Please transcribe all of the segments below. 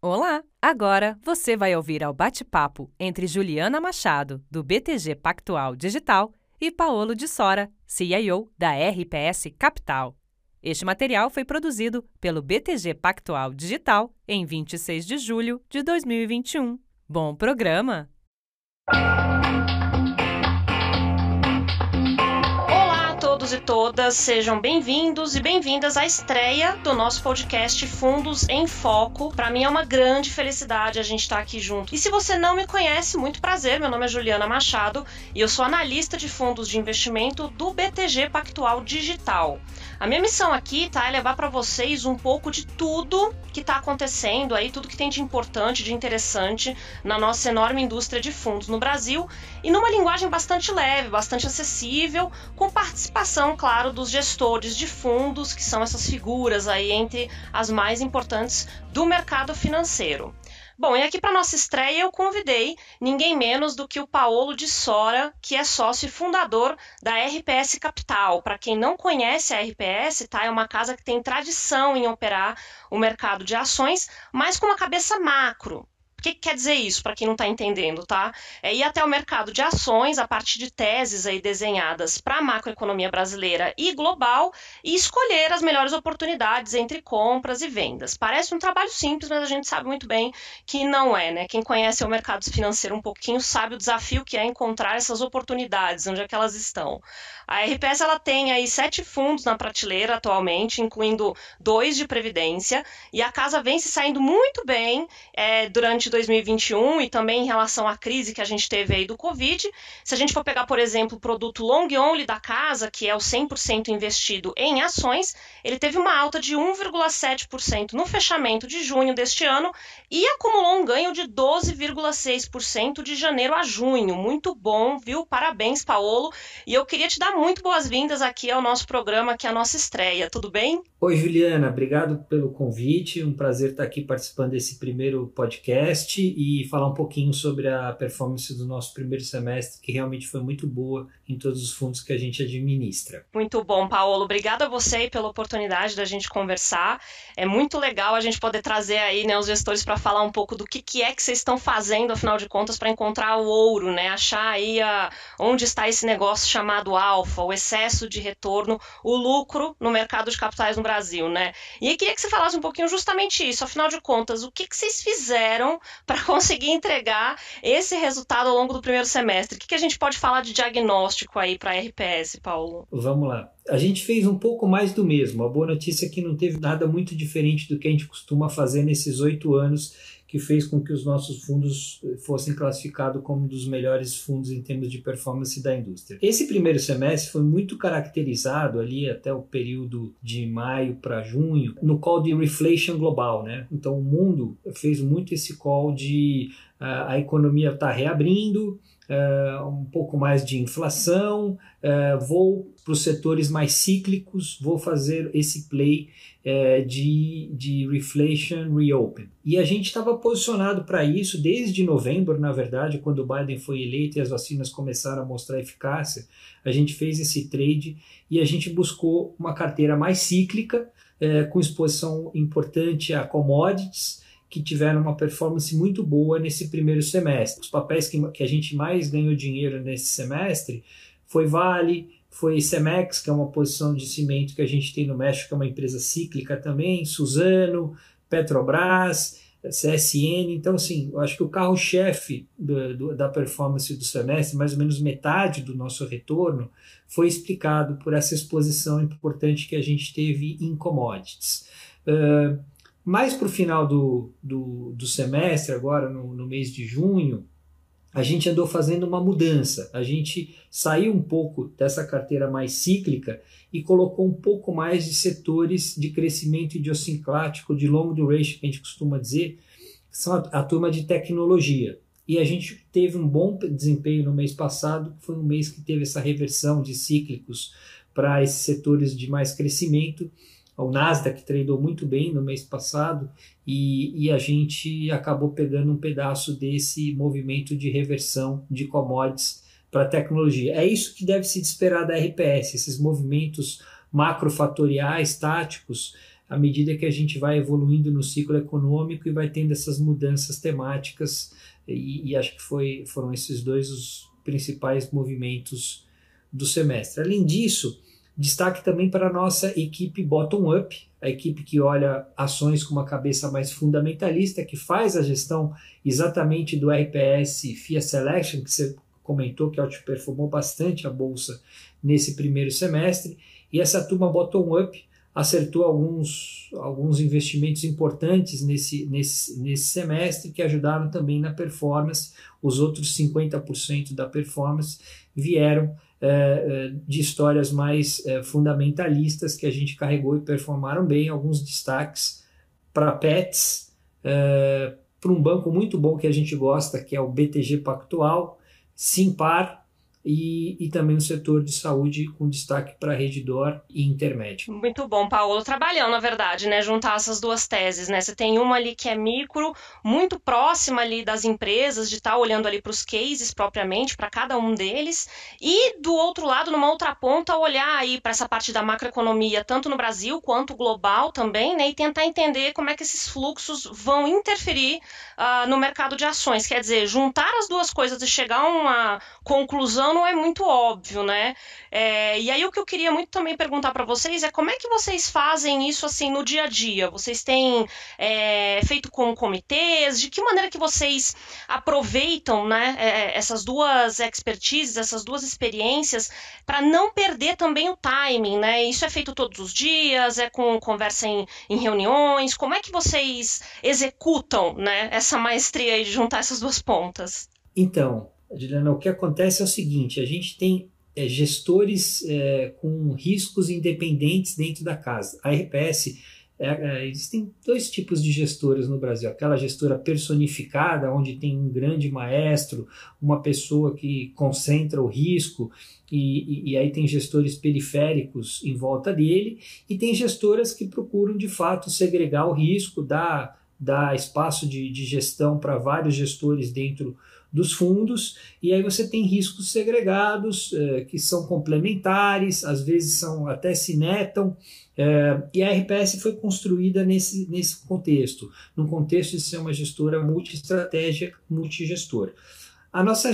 Olá! Agora você vai ouvir ao bate-papo entre Juliana Machado, do BTG Pactual Digital, e Paolo de Sora, CIO da RPS Capital. Este material foi produzido pelo BTG Pactual Digital em 26 de julho de 2021. Bom programa! Todos e todas, sejam bem-vindos e bem-vindas à estreia do nosso podcast Fundos em Foco. Para mim é uma grande felicidade a gente estar tá aqui junto. E se você não me conhece, muito prazer, meu nome é Juliana Machado e eu sou analista de fundos de investimento do BTG Pactual Digital. A minha missão aqui tá, é levar para vocês um pouco de tudo que está acontecendo aí, tudo que tem de importante, de interessante na nossa enorme indústria de fundos no Brasil e numa linguagem bastante leve, bastante acessível, com participação, claro, dos gestores de fundos, que são essas figuras aí entre as mais importantes do mercado financeiro. Bom, e aqui para nossa estreia eu convidei ninguém menos do que o Paolo de Sora, que é sócio e fundador da RPS Capital. Para quem não conhece a RPS, tá? É uma casa que tem tradição em operar o mercado de ações, mas com uma cabeça macro. O que, que quer dizer isso, para quem não está entendendo, tá? É ir até o mercado de ações a partir de teses aí desenhadas para a macroeconomia brasileira e global e escolher as melhores oportunidades entre compras e vendas. Parece um trabalho simples, mas a gente sabe muito bem que não é, né? Quem conhece o mercado financeiro um pouquinho sabe o desafio que é encontrar essas oportunidades, onde é que elas estão. A RPS ela tem aí sete fundos na prateleira atualmente, incluindo dois de previdência, e a casa vem se saindo muito bem é, durante 2021 e também em relação à crise que a gente teve aí do Covid. Se a gente for pegar, por exemplo, o produto long only da casa, que é o 100% investido em ações, ele teve uma alta de 1,7% no fechamento de junho deste ano e acumulou um ganho de 12,6% de janeiro a junho. Muito bom, viu? Parabéns, Paolo. E eu queria te dar muito boas-vindas aqui ao nosso programa, que é a nossa estreia, tudo bem? Oi, Juliana, obrigado pelo convite. Um prazer estar aqui participando desse primeiro podcast e falar um pouquinho sobre a performance do nosso primeiro semestre, que realmente foi muito boa em todos os fundos que a gente administra. Muito bom, Paulo. Obrigada a você pela oportunidade da gente conversar. É muito legal a gente poder trazer aí né, os gestores para falar um pouco do que, que é que vocês estão fazendo, afinal de contas, para encontrar o ouro, né? Achar aí a, onde está esse negócio chamado alfa, o excesso de retorno, o lucro no mercado de capitais no Brasil, né? E aí queria que você falasse um pouquinho justamente isso, afinal de contas, o que, que vocês fizeram para conseguir entregar esse resultado ao longo do primeiro semestre? O que, que a gente pode falar de diagnóstico aí para a RPS, Paulo? Vamos lá. A gente fez um pouco mais do mesmo. A boa notícia é que não teve nada muito diferente do que a gente costuma fazer nesses oito anos que fez com que os nossos fundos fossem classificados como um dos melhores fundos em termos de performance da indústria. Esse primeiro semestre foi muito caracterizado ali até o período de maio para junho no call de reflation global, né? Então o mundo fez muito esse call de uh, a economia está reabrindo, uh, um pouco mais de inflação, uh, vou para os setores mais cíclicos, vou fazer esse play é, de, de reflation reopen. E a gente estava posicionado para isso desde novembro, na verdade, quando o Biden foi eleito e as vacinas começaram a mostrar eficácia. A gente fez esse trade e a gente buscou uma carteira mais cíclica, com exposição importante a commodities que tiveram uma performance muito boa nesse primeiro semestre. Os papéis que, que a gente mais ganhou dinheiro nesse semestre foi Vale, foi Cemex, que é uma posição de cimento que a gente tem no México, que é uma empresa cíclica também, Suzano, Petrobras, CSN. Então, assim, eu acho que o carro-chefe da performance do semestre, mais ou menos metade do nosso retorno, foi explicado por essa exposição importante que a gente teve em commodities. Uh, mais para o final do, do, do, semestre, agora no, no mês de junho, a gente andou fazendo uma mudança. A gente saiu um pouco dessa carteira mais cíclica e colocou um pouco mais de setores de crescimento idiosincrático, de long duration, que a gente costuma dizer, que são a, a turma de tecnologia. E a gente teve um bom desempenho no mês passado, que foi um mês que teve essa reversão de cíclicos para esses setores de mais crescimento o Nasdaq tradou muito bem no mês passado e, e, a gente acabou pegando um pedaço desse movimento de reversão de commodities para tecnologia. É isso que deve se esperar da RPS, esses movimentos macrofatoriais, táticos, à medida que a gente vai evoluindo no ciclo econômico e vai tendo essas mudanças temáticas, e, e acho que foi, foram esses dois os principais movimentos do semestre. Além disso, destaque também para a nossa equipe bottom-up, a equipe que olha ações com uma cabeça mais fundamentalista, que faz a gestão exatamente do RPS FIA Selection, que você comentou que outperformou bastante a bolsa nesse primeiro semestre, e essa turma bottom-up acertou alguns, alguns investimentos importantes nesse, nesse, nesse semestre que ajudaram também na performance. Os outros 50% da performance vieram de histórias mais é, fundamentalistas que a gente carregou e performaram bem. Alguns destaques para PETs, é, para um banco muito bom que a gente gosta, que é o BTG Pactual, Simpar, e, e também o setor de saúde com destaque para Redditor e Intermédio. Muito bom, Paulo. Trabalhando, na verdade, né? Juntar essas duas teses, né? Você tem uma ali que é micro, muito próxima ali das empresas, de estar tá olhando ali para os cases propriamente, para cada um deles, e do outro lado, numa outra ponta, olhar aí para essa parte da macroeconomia, tanto no Brasil quanto global também, né? E tentar entender como é que esses fluxos vão interferir uh, no mercado de ações. Quer dizer, juntar as duas coisas e chegar a uma conclusão não é muito óbvio, né? É, e aí o que eu queria muito também perguntar para vocês é como é que vocês fazem isso assim no dia a dia? Vocês têm é, feito com comitês? De que maneira que vocês aproveitam, né, é, essas duas expertises, essas duas experiências para não perder também o timing, né? Isso é feito todos os dias, é com conversa em, em reuniões. Como é que vocês executam, né, essa maestria de juntar essas duas pontas? Então, Juliana, o que acontece é o seguinte: a gente tem é, gestores é, com riscos independentes dentro da casa. A RPS, é, é, existem dois tipos de gestores no Brasil: aquela gestora personificada, onde tem um grande maestro, uma pessoa que concentra o risco, e, e, e aí tem gestores periféricos em volta dele, e tem gestoras que procuram de fato segregar o risco, dar, dar espaço de, de gestão para vários gestores dentro dos fundos, e aí você tem riscos segregados é, que são complementares, às vezes são até se netam, é, e a RPS foi construída nesse, nesse contexto, num contexto de ser uma gestora multi-estratégia, multigestora. A nossa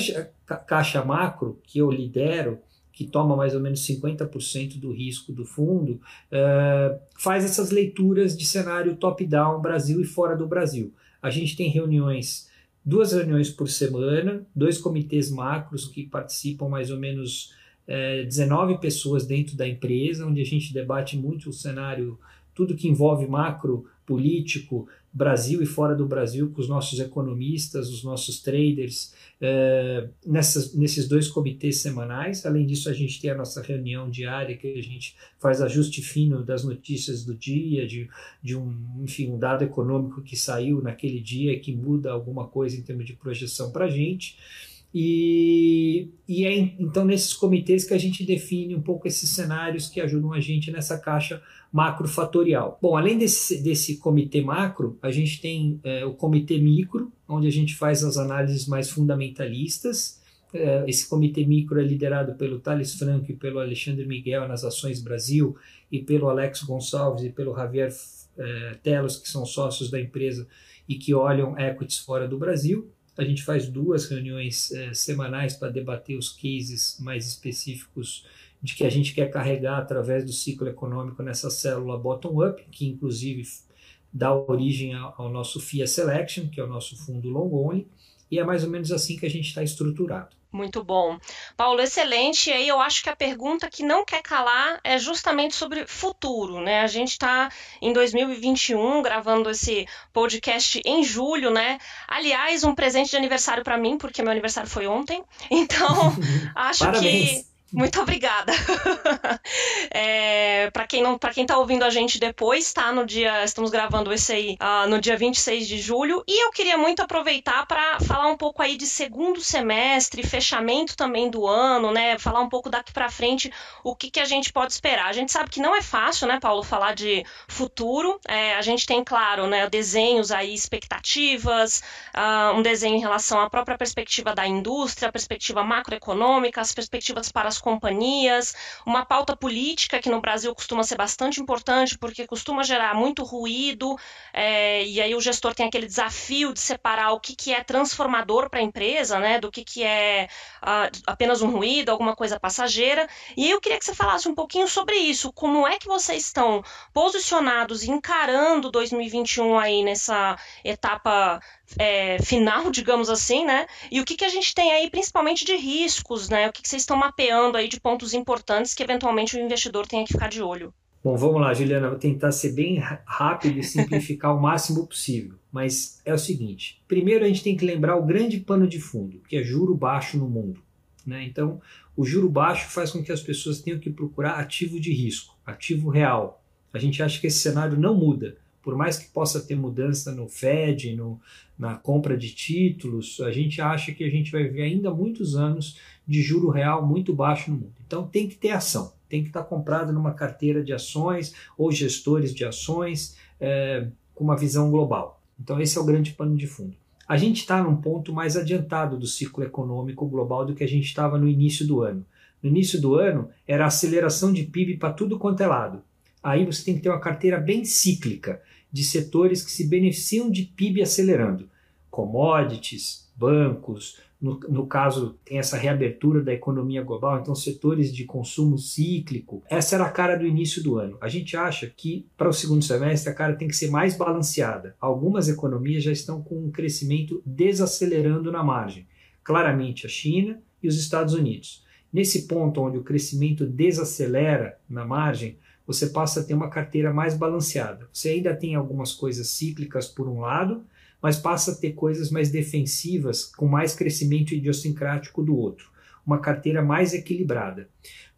caixa macro, que eu lidero, que toma mais ou menos 50% do risco do fundo, é, faz essas leituras de cenário top-down, Brasil e fora do Brasil. A gente tem reuniões duas reuniões por semana, dois comitês macros que participam mais ou menos é, 19 pessoas dentro da empresa, onde a gente debate muito o cenário, tudo que envolve macro, político, Brasil e fora do Brasil, com os nossos economistas, os nossos traders, é, nessas, nesses dois comitês semanais. Além disso, a gente tem a nossa reunião diária, que a gente faz ajuste fino das notícias do dia, de, de um, enfim, um dado econômico que saiu naquele dia, que muda alguma coisa em termos de projeção para a gente. E, e é então nesses comitês que a gente define um pouco esses cenários que ajudam a gente nessa caixa macrofatorial. Bom, além desse, desse comitê macro, a gente tem é, o comitê micro, onde a gente faz as análises mais fundamentalistas. É, esse comitê micro é liderado pelo Thales Franco e pelo Alexandre Miguel nas Ações Brasil, e pelo Alex Gonçalves e pelo Javier é, Telos, que são sócios da empresa e que olham equities fora do Brasil. A gente faz duas reuniões é, semanais para debater os cases mais específicos de que a gente quer carregar através do ciclo econômico nessa célula bottom-up, que inclusive dá origem ao nosso FIA Selection, que é o nosso fundo long only, e é mais ou menos assim que a gente está estruturado. Muito bom. Paulo, excelente. E aí eu acho que a pergunta que não quer calar é justamente sobre futuro, né? A gente está em 2021 gravando esse podcast em julho, né? Aliás, um presente de aniversário para mim, porque meu aniversário foi ontem. Então, acho que muito obrigada. é, para quem não, para quem tá ouvindo a gente depois, tá no dia, estamos gravando esse aí uh, no dia 26 de julho, e eu queria muito aproveitar para falar um pouco aí de segundo semestre, fechamento também do ano, né? Falar um pouco daqui para frente o que, que a gente pode esperar. A gente sabe que não é fácil, né, Paulo, falar de futuro. É, a gente tem, claro, né, desenhos aí, expectativas, uh, um desenho em relação à própria perspectiva da indústria, perspectiva macroeconômica, as perspectivas para as companhias, uma pauta política que no Brasil costuma ser bastante importante porque costuma gerar muito ruído, é, e aí o gestor tem aquele desafio de separar o que, que é transformador para a empresa, né, do que, que é uh, apenas um ruído, alguma coisa passageira. E eu queria que você falasse um pouquinho sobre isso, como é que vocês estão posicionados e encarando 2021 aí nessa etapa é, final, digamos assim, né? E o que, que a gente tem aí, principalmente de riscos, né? O que, que vocês estão mapeando aí de pontos importantes que eventualmente o investidor tenha que ficar de olho? Bom, vamos lá, Juliana, vou tentar ser bem rápido e simplificar o máximo possível. Mas é o seguinte: primeiro a gente tem que lembrar o grande pano de fundo, que é juro baixo no mundo. Né? Então, o juro baixo faz com que as pessoas tenham que procurar ativo de risco, ativo real. A gente acha que esse cenário não muda. Por mais que possa ter mudança no Fed, no, na compra de títulos, a gente acha que a gente vai ver ainda muitos anos de juro real muito baixo no mundo. Então tem que ter ação, tem que estar comprado numa carteira de ações ou gestores de ações é, com uma visão global. Então esse é o grande pano de fundo. A gente está num ponto mais adiantado do ciclo econômico global do que a gente estava no início do ano. No início do ano era aceleração de PIB para tudo quanto é lado. Aí você tem que ter uma carteira bem cíclica de setores que se beneficiam de PIB acelerando. Commodities, bancos, no, no, caso, tem essa reabertura da economia global, então setores de consumo cíclico. Essa era a cara do início do ano. A gente acha que para o segundo semestre a cara tem que ser mais balanceada. Algumas economias já estão com um crescimento desacelerando na margem. Claramente a China e os Estados Unidos. Nesse ponto onde o crescimento desacelera na margem, você passa a ter uma carteira mais balanceada. Você ainda tem algumas coisas cíclicas por um lado, mas passa a ter coisas mais defensivas, com mais crescimento idiosincrático do outro. Uma carteira mais equilibrada.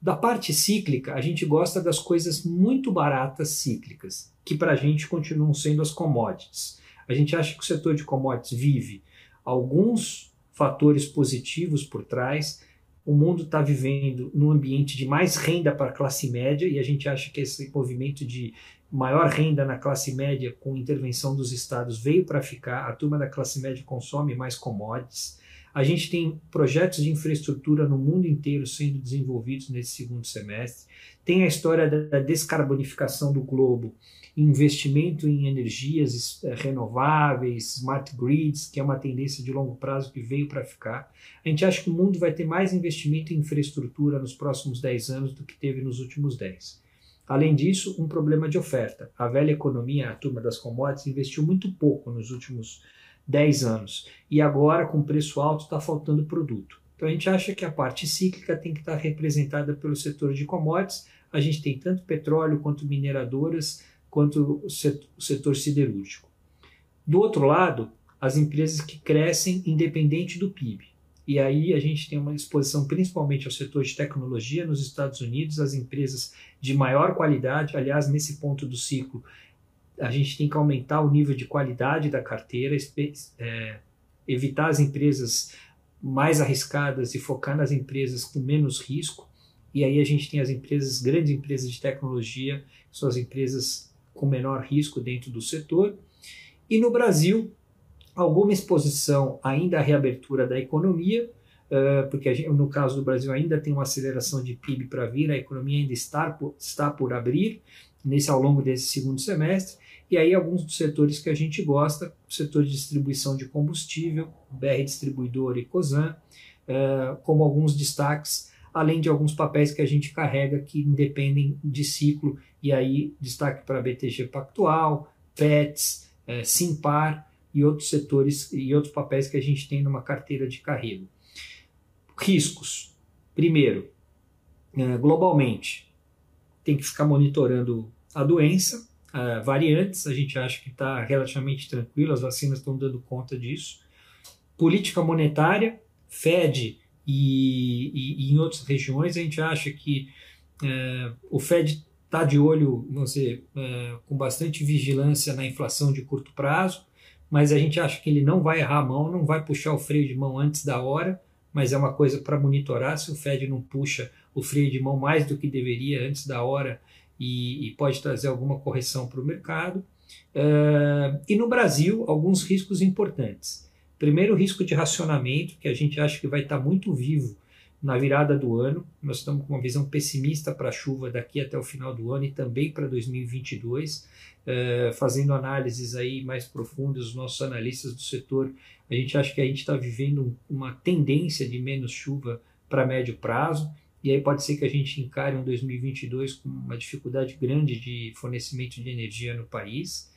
Da parte cíclica, a gente gosta das coisas muito baratas cíclicas, que para a gente continuam sendo as commodities. A gente acha que o setor de commodities vive alguns fatores positivos por trás, o mundo está vivendo num ambiente de mais renda para a classe média e a gente acha que esse movimento de maior renda na classe média com intervenção dos estados veio para ficar. A turma da classe média consome mais commodities. A gente tem projetos de infraestrutura no mundo inteiro sendo desenvolvidos nesse segundo semestre. Tem a história da descarbonificação do globo, investimento em energias eh, renováveis, smart grids, que é uma tendência de longo prazo que veio para ficar. A gente acha que o mundo vai ter mais investimento em infraestrutura nos próximos 10 anos do que teve nos últimos 10. Além disso, um problema de oferta. A velha economia, a turma das commodities, investiu muito pouco nos últimos 10 anos e agora, com preço alto, está faltando produto. Então a gente acha que a parte cíclica tem que estar representada pelo setor de commodities. A gente tem tanto petróleo quanto mineradoras quanto o setor siderúrgico. Do outro lado, as empresas que crescem independente do PIB. E aí a gente tem uma exposição principalmente ao setor de tecnologia nos Estados Unidos, as empresas de maior qualidade. Aliás, nesse ponto do ciclo, a gente tem que aumentar o nível de qualidade da carteira, é, evitar as empresas mais arriscadas e focar nas empresas com menos risco. E aí a gente tem as empresas, grandes empresas de tecnologia, são as empresas com menor risco dentro do setor. E no Brasil, alguma exposição ainda à reabertura da economia, uh, porque gente, no caso do Brasil ainda tem uma aceleração de PIB para vir, a economia ainda está por, está por abrir nesse ao longo desse segundo semestre, e aí alguns dos setores que a gente gosta, o setor de distribuição de combustível, BR Distribuidor e Cosan, uh, como alguns destaques além de alguns papéis que a gente carrega que independem de ciclo, e aí destaque para BTG Pactual, PETS, é, Simpar e outros setores e outros papéis que a gente tem numa carteira de carrego. Riscos. Primeiro, é, globalmente, tem que ficar monitorando a doença, variantes, a gente acha que está relativamente tranquilo, as vacinas estão dando conta disso. Política monetária, Fed e, e, e em outras regiões a gente acha que é, o Fed está de olho, vamos dizer, é, com bastante vigilância na inflação de curto prazo, mas a gente acha que ele não vai errar a mão, não vai puxar o freio de mão antes da hora, mas é uma coisa para monitorar se o Fed não puxa o freio de mão mais do que deveria antes da hora e, e pode trazer alguma correção para o mercado. Uh, e no Brasil, alguns riscos importantes. Primeiro, risco de racionamento, que a gente acha que vai estar muito vivo na virada do ano. Nós estamos com uma visão pessimista para a chuva daqui até o final do ano e também para 2022, eh, fazendo análises aí mais profundas, os nossos analistas do setor, a gente acha que a gente está vivendo uma tendência de menos chuva para médio prazo. E aí pode ser que a gente encare um 2022 com uma dificuldade grande de fornecimento de energia no país.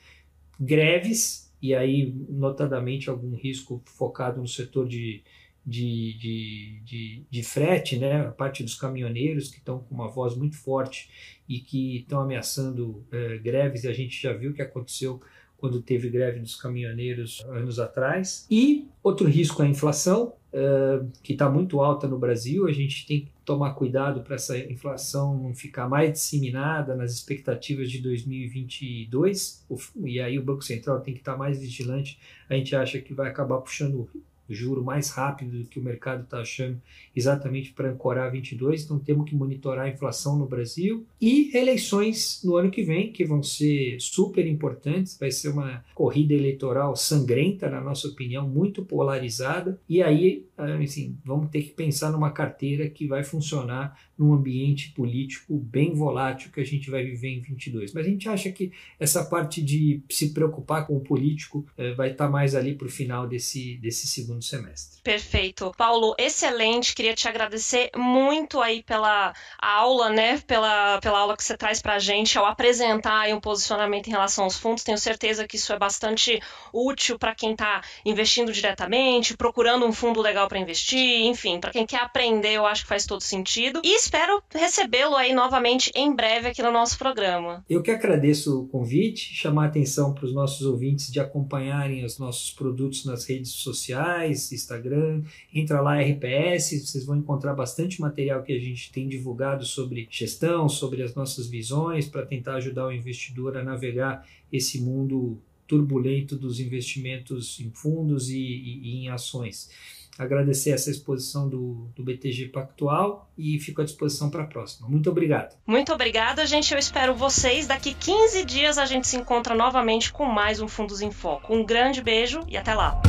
Greves, e aí notadamente algum risco focado no setor de, de, de, de, de frete, né? a parte dos caminhoneiros que estão com uma voz muito forte e que estão ameaçando é, greves, e a gente já viu o que aconteceu quando teve greve dos caminhoneiros anos atrás. E outro risco é a inflação, uh, que está muito alta no Brasil. A gente tem que tomar cuidado para essa inflação não ficar mais disseminada nas expectativas de 2022. E aí o Banco Central tem que estar tá mais vigilante. A gente acha que vai acabar puxando juro mais rápido do que o mercado está achando, exatamente para ancorar 22. Então temos que monitorar a inflação no Brasil e eleições no ano que vem, que vão ser super importantes. Vai ser uma corrida eleitoral sangrenta, na nossa opinião, muito polarizada. E aí, assim, vamos ter que pensar numa carteira que vai funcionar num ambiente político bem volátil que a gente vai viver em 22. Mas a gente acha que essa parte de se preocupar com o político eh, vai estar tá mais ali para o final desse, desse segundo segundo semestre. Perfeito. Paulo, excelente. Queria te agradecer muito aí pela aula, né? Pela, pela aula que você traz para a gente ao apresentar aí um posicionamento em relação aos fundos. Tenho certeza que isso é bastante útil para quem está investindo diretamente, procurando um fundo legal para investir, enfim, para quem quer aprender, eu acho que faz todo sentido. E espero recebê-lo aí novamente em breve aqui no nosso programa. Eu que agradeço o convite, chamar a atenção para os nossos ouvintes de acompanharem os nossos produtos nas redes sociais Instagram, entra lá RPS, vocês vão encontrar bastante material que a gente tem divulgado sobre gestão, sobre as nossas visões, para tentar ajudar o investidor a navegar esse mundo turbulento dos investimentos em fundos e, e, e em ações. Agradecer essa exposição do, do BTG Pactual e fico à disposição para a próxima. Muito obrigado. Muito obrigada, gente. Eu espero vocês. Daqui 15 dias a gente se encontra novamente com mais um Fundos em Foco. Um grande beijo e até lá.